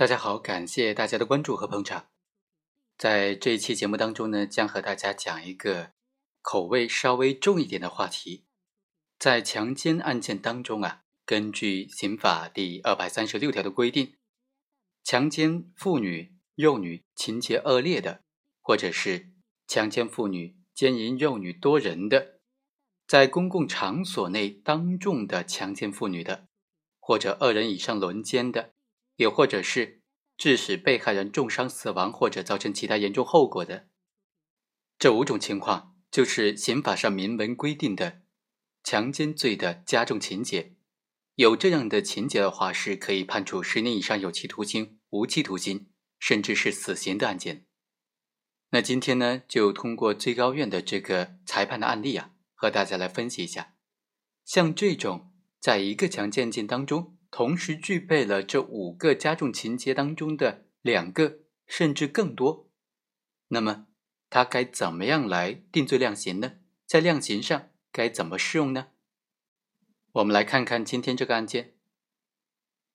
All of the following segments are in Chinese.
大家好，感谢大家的关注和捧场。在这一期节目当中呢，将和大家讲一个口味稍微重一点的话题。在强奸案件当中啊，根据刑法第二百三十六条的规定，强奸妇女、幼女情节恶劣的，或者是强奸妇女、奸淫幼女多人的，在公共场所内当众的强奸妇女的，或者二人以上轮奸的。也或者是致使被害人重伤死亡或者造成其他严重后果的，这五种情况就是刑法上明文规定的强奸罪的加重情节。有这样的情节的话，是可以判处十年以上有期徒刑、无期徒刑，甚至是死刑的案件。那今天呢，就通过最高院的这个裁判的案例啊，和大家来分析一下，像这种在一个强奸案件当中。同时具备了这五个加重情节当中的两个，甚至更多，那么他该怎么样来定罪量刑呢？在量刑上该怎么适用呢？我们来看看今天这个案件。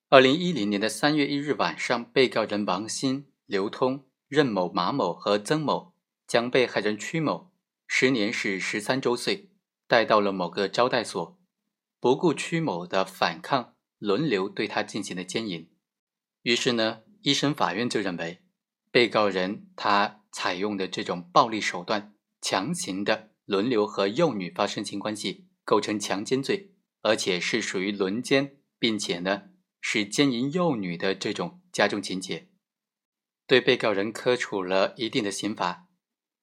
二零一零年的三月一日晚上，被告人王鑫、刘通、任某、马某和曾某将被害人曲某（时年是十三周岁）带到了某个招待所，不顾曲某的反抗。轮流对他进行了奸淫，于是呢，一审法院就认为，被告人他采用的这种暴力手段，强行的轮流和幼女发生性关系，构成强奸罪，而且是属于轮奸，并且呢是奸淫幼女的这种加重情节，对被告人科处了一定的刑罚。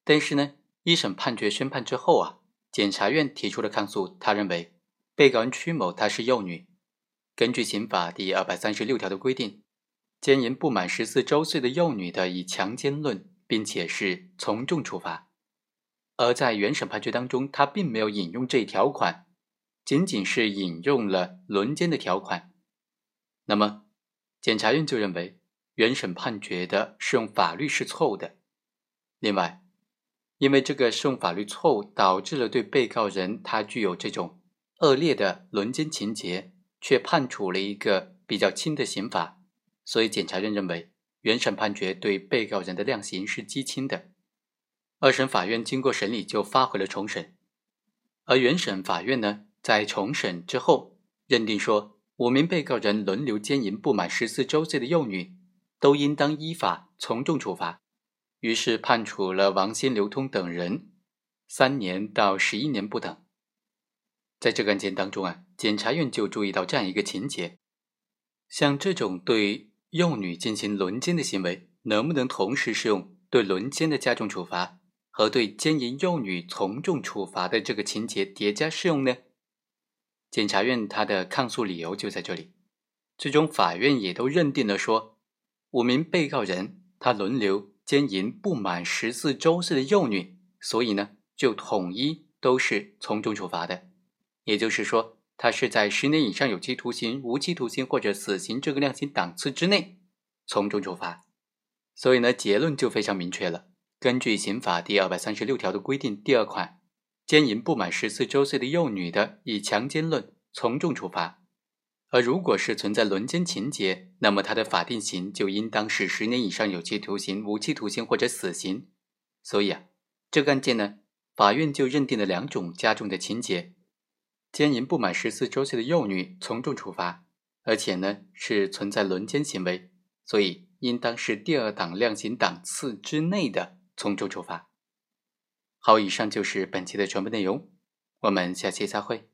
但是呢，一审判决宣判之后啊，检察院提出了抗诉，他认为被告人曲某她是幼女。根据刑法第二百三十六条的规定，奸淫不满十四周岁的幼女的，以强奸论，并且是从重处罚。而在原审判决当中，他并没有引用这一条款，仅仅是引用了轮奸的条款。那么，检察院就认为原审判决的适用法律是错误的。另外，因为这个适用法律错误，导致了对被告人他具有这种恶劣的轮奸情节。却判处了一个比较轻的刑罚，所以检察院认为原审判决对被告人的量刑是极轻的。二审法院经过审理就发回了重审，而原审法院呢在重审之后认定说，五名被告人轮流奸淫不满十四周岁的幼女，都应当依法从重处罚，于是判处了王鑫、刘通等人三年到十一年不等。在这个案件当中啊，检察院就注意到这样一个情节：像这种对幼女进行轮奸的行为，能不能同时适用对轮奸的加重处罚和对奸淫幼女从重处罚的这个情节叠加适用呢？检察院他的抗诉理由就在这里。最终法院也都认定了说，五名被告人他轮流奸淫不满十四周岁的幼女，所以呢，就统一都是从重处罚的。也就是说，他是在十年以上有期徒刑、无期徒刑或者死刑这个量刑档次之内从重处罚，所以呢，结论就非常明确了。根据刑法第二百三十六条的规定，第二款，奸淫不满十四周岁的幼女的，以强奸论从重处罚；而如果是存在轮奸情节，那么他的法定刑就应当是十年以上有期徒刑、无期徒刑或者死刑。所以啊，这个案件呢，法院就认定了两种加重的情节。奸淫不满十四周岁的幼女，从重处罚，而且呢是存在轮奸行为，所以应当是第二档量刑档次之内的从重处罚。好，以上就是本期的全部内容，我们下期再会。